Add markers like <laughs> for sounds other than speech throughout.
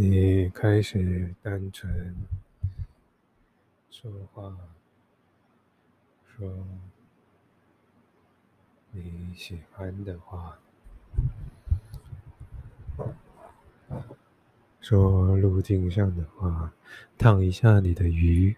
你开始单纯说话，说你喜欢的话，说路径上的话，烫一下你的鱼。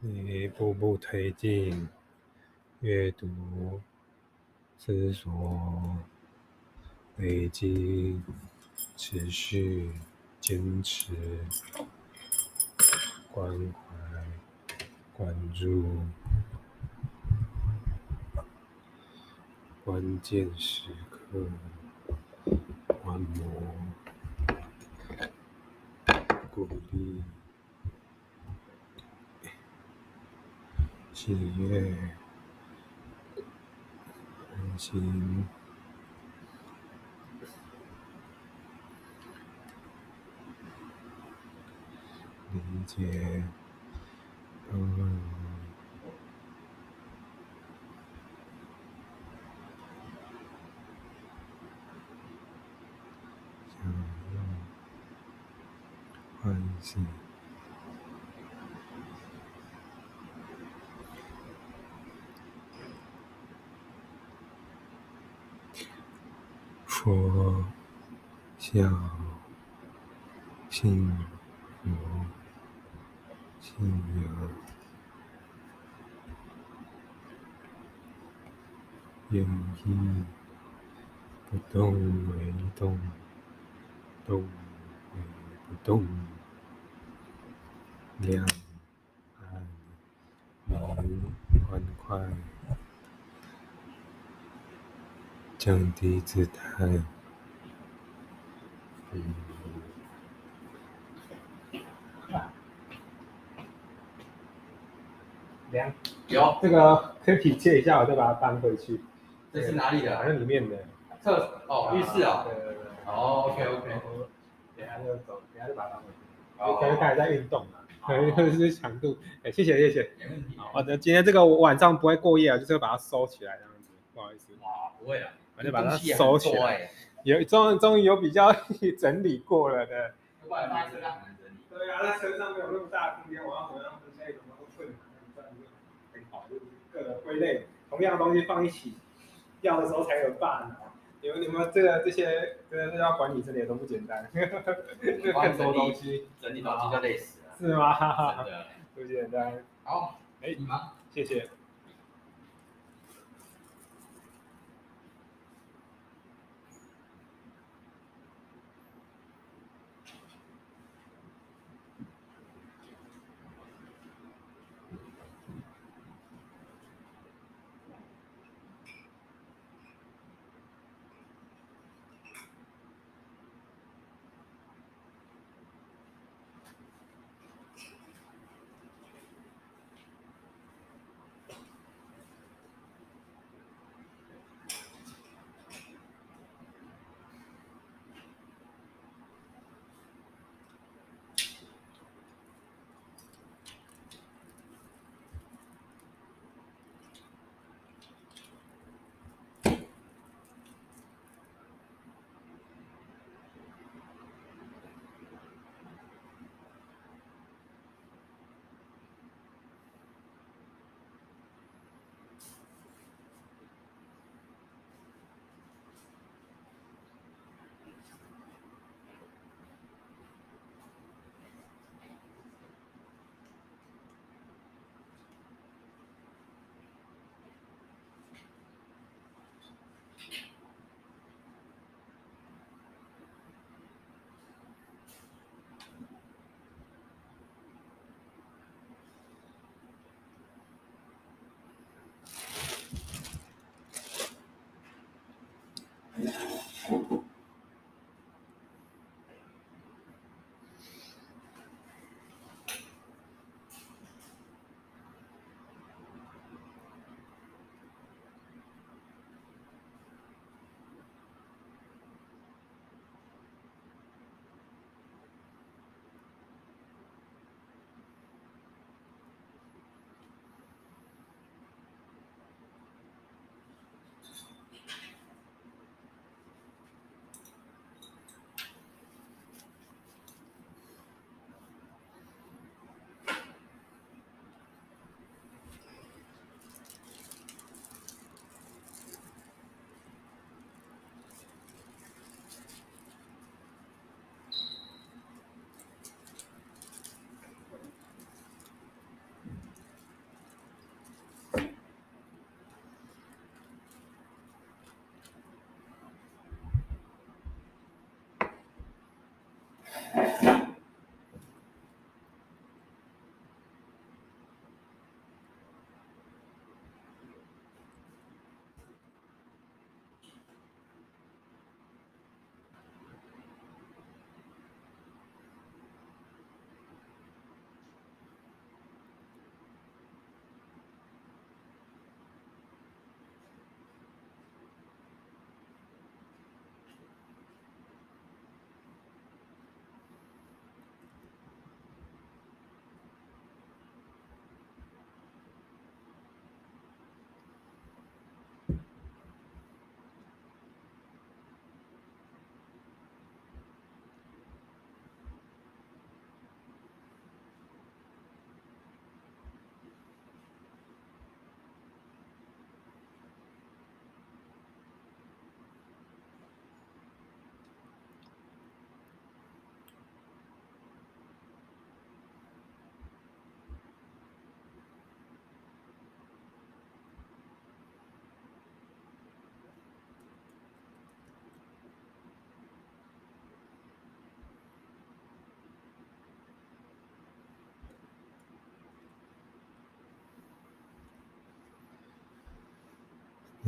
一步步推进，阅读、思索、累积、持续、坚持、关怀、关注，关键时刻观摩、鼓励。喜悦、安心、理解、包容、享用、欢喜。佛孝信佛信仰，愿意不动为动，动为不动，亮暗明欢快。降低姿态，有，这个可以借一下，我再把它搬回去。这是哪里的好？像里面的厕哦，浴室啊。对对对。哦，OK OK。等下就走，等下就把它搬回去。哦可能开始在运动了，可能就是强度。哎，谢谢谢谢。没问题。好的，今天这个我晚上不会过夜啊，就是会把它收起来这样子，不好意思。哇，不会啊，我就把它收起来。有终终于有比较 <laughs> 整理过了的。不然放在车上很整理。对啊，那车上没有那么大的空间，我要怎么样分类怎么都困难，这样就很好，就是各个归类，同样的东西放一起，要的时候才有办法。你们你们这个这些这个要管理这里也都不简单，<laughs> 很多东西整理东西就累死了。是吗？真的。不简单，好，哎你忙。谢谢。Yeah.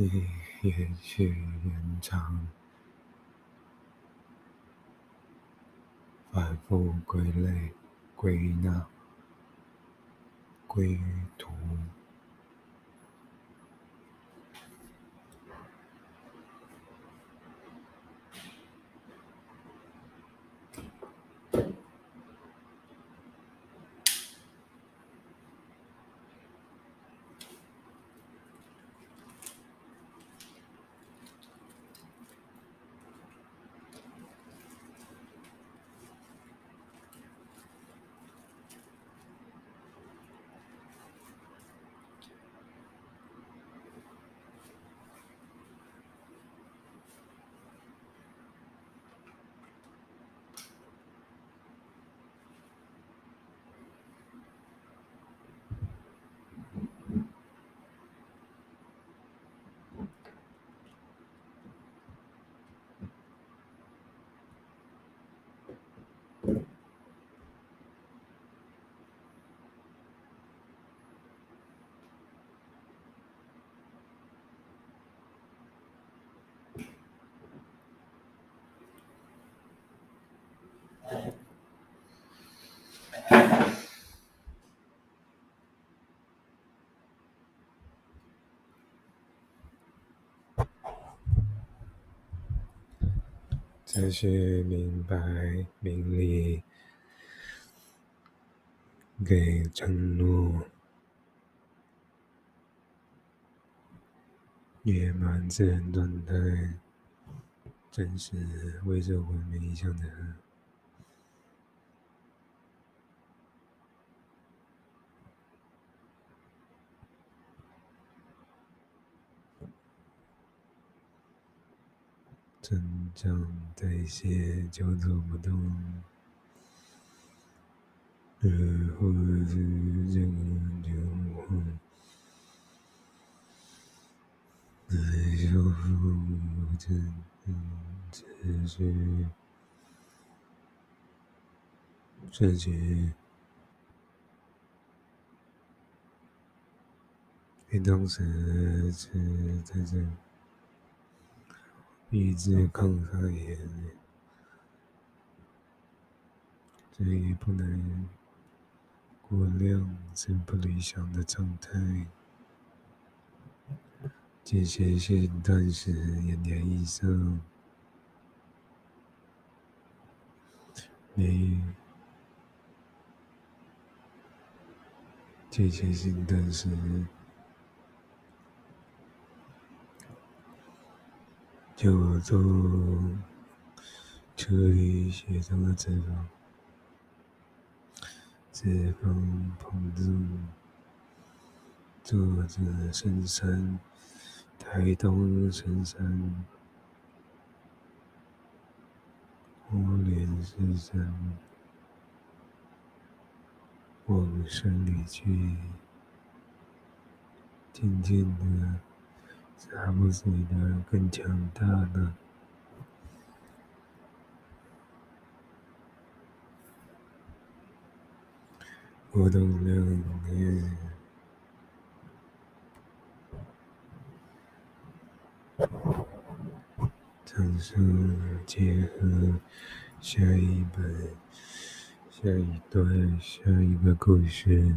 你延续延长，反复归类、归纳、归图。这是明白明理，给承诺，圆满自然状态，真实为这文明影响的。增长代谢久走不动，而或是这个就来修复正持续自己，运动时是在这。抑制抗发炎，所以不能过量是不理想的状态。间歇性断食一年以上，你间歇性断食。就坐车里写上了这种。这风碰着。坐着深山，抬头深山。乌云深山。往深里去。静静的。是不是的更强大呢？活动量也尝试结合下一本、下一段、下一个故事。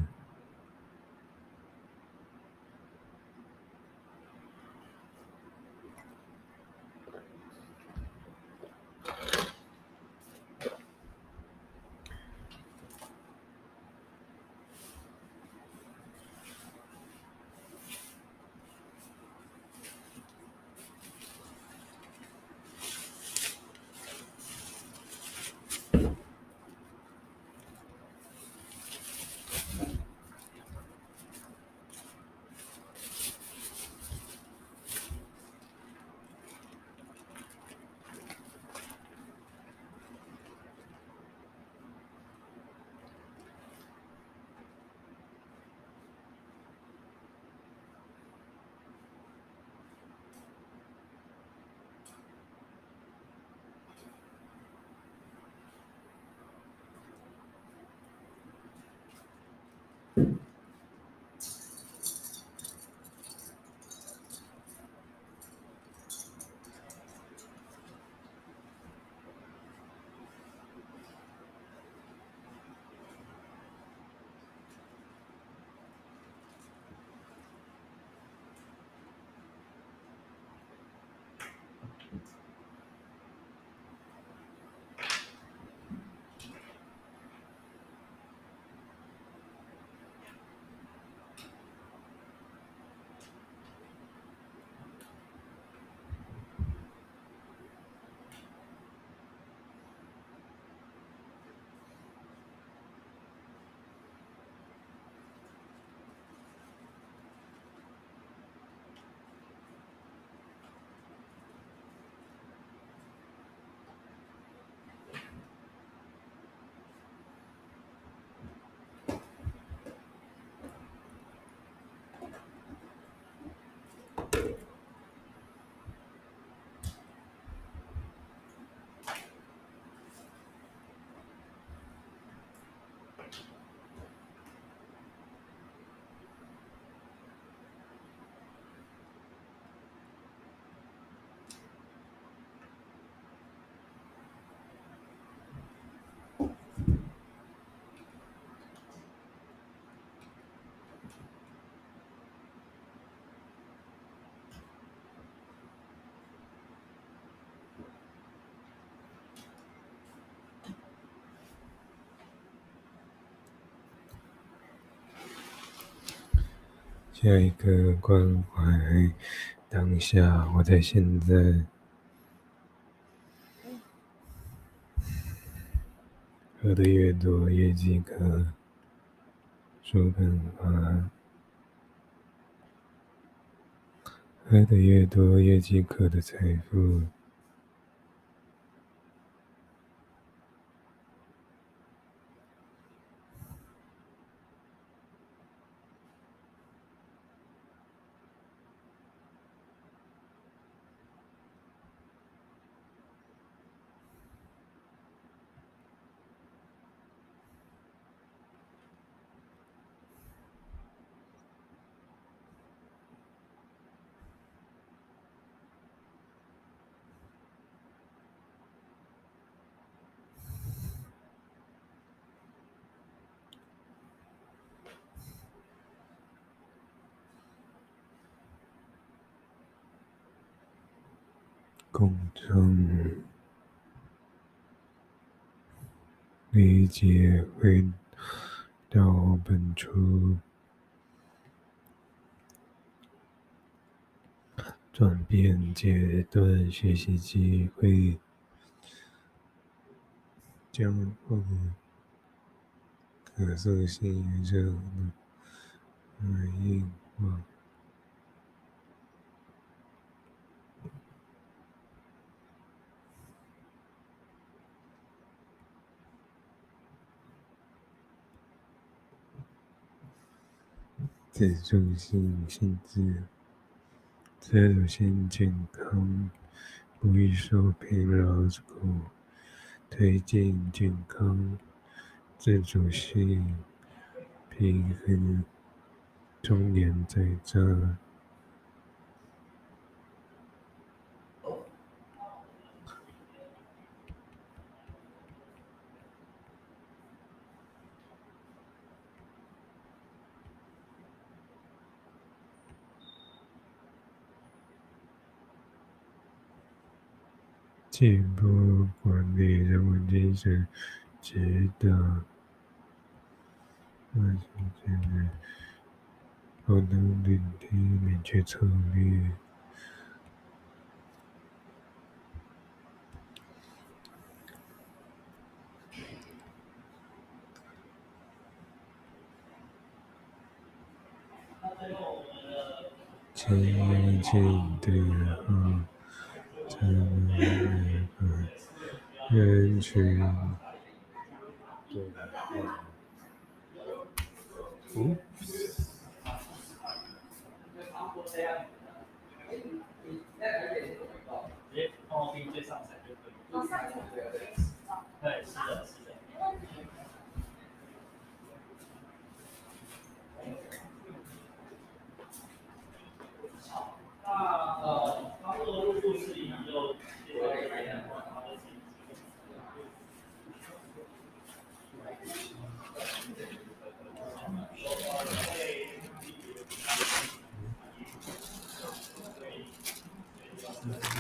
下一个关怀当下，我在现在。喝的越多，越饥渴。书本花。喝的越多，越饥渴的财富。共同理解，回到本初，转变阶段学习机会，将放可塑性热反应化。自主性心智，自主性健康，不易受疲劳之苦，推进健康，自主性平衡，中年在这。进步管理人文精神，值得万众期待。我能聆听明确策略，前进的啊。嗯，人群，对，嗯。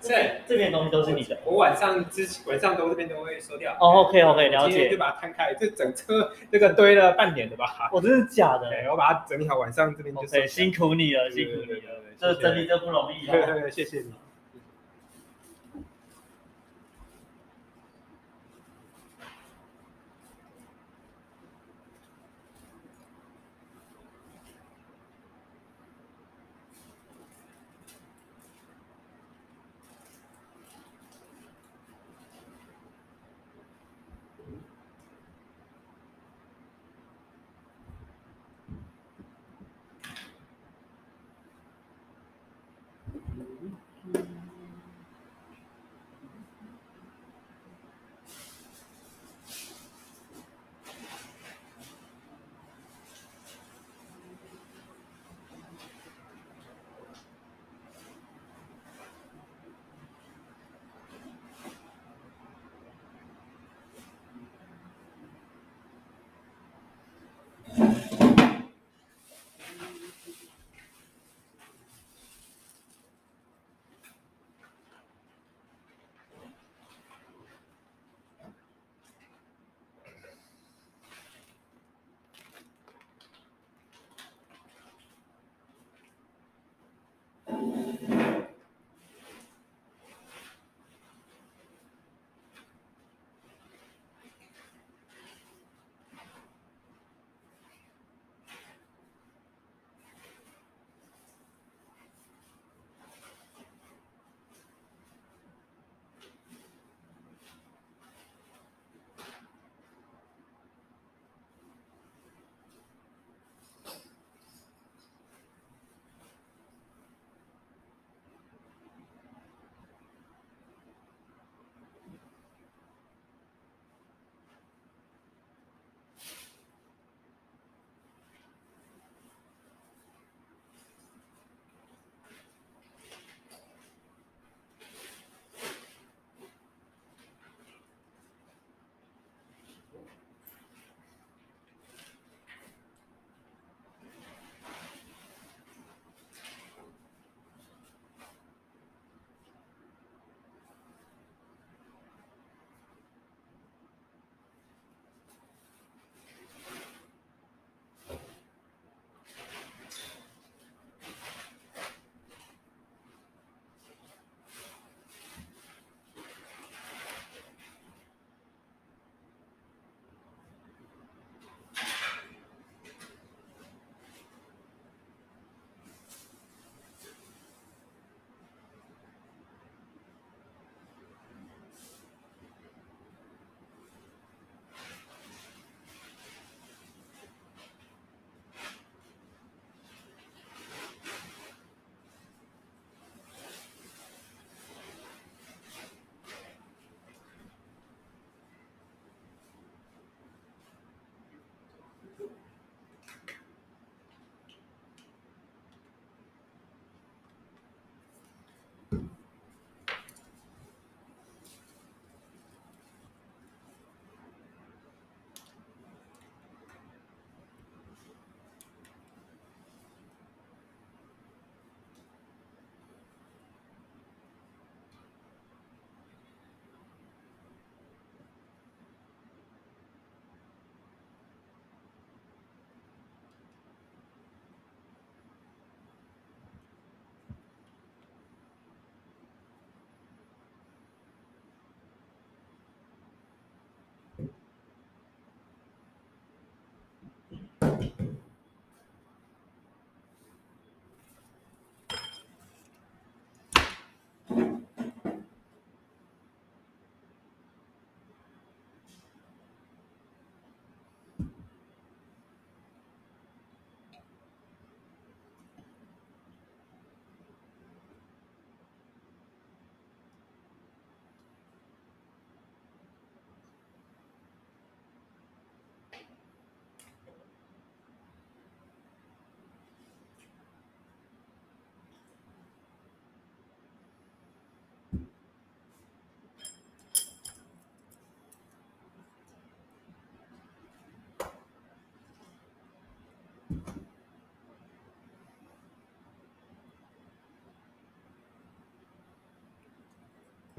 这这边东西都是你的。我晚上之晚上都这边都会收掉。哦，OK OK，了解。就把它摊开，这整车这个堆了半年的吧。我，这是假的。对，我把它整理好，晚上这边就。OK，辛苦你了，辛苦你了。这整理这不容易。对对对，谢谢你。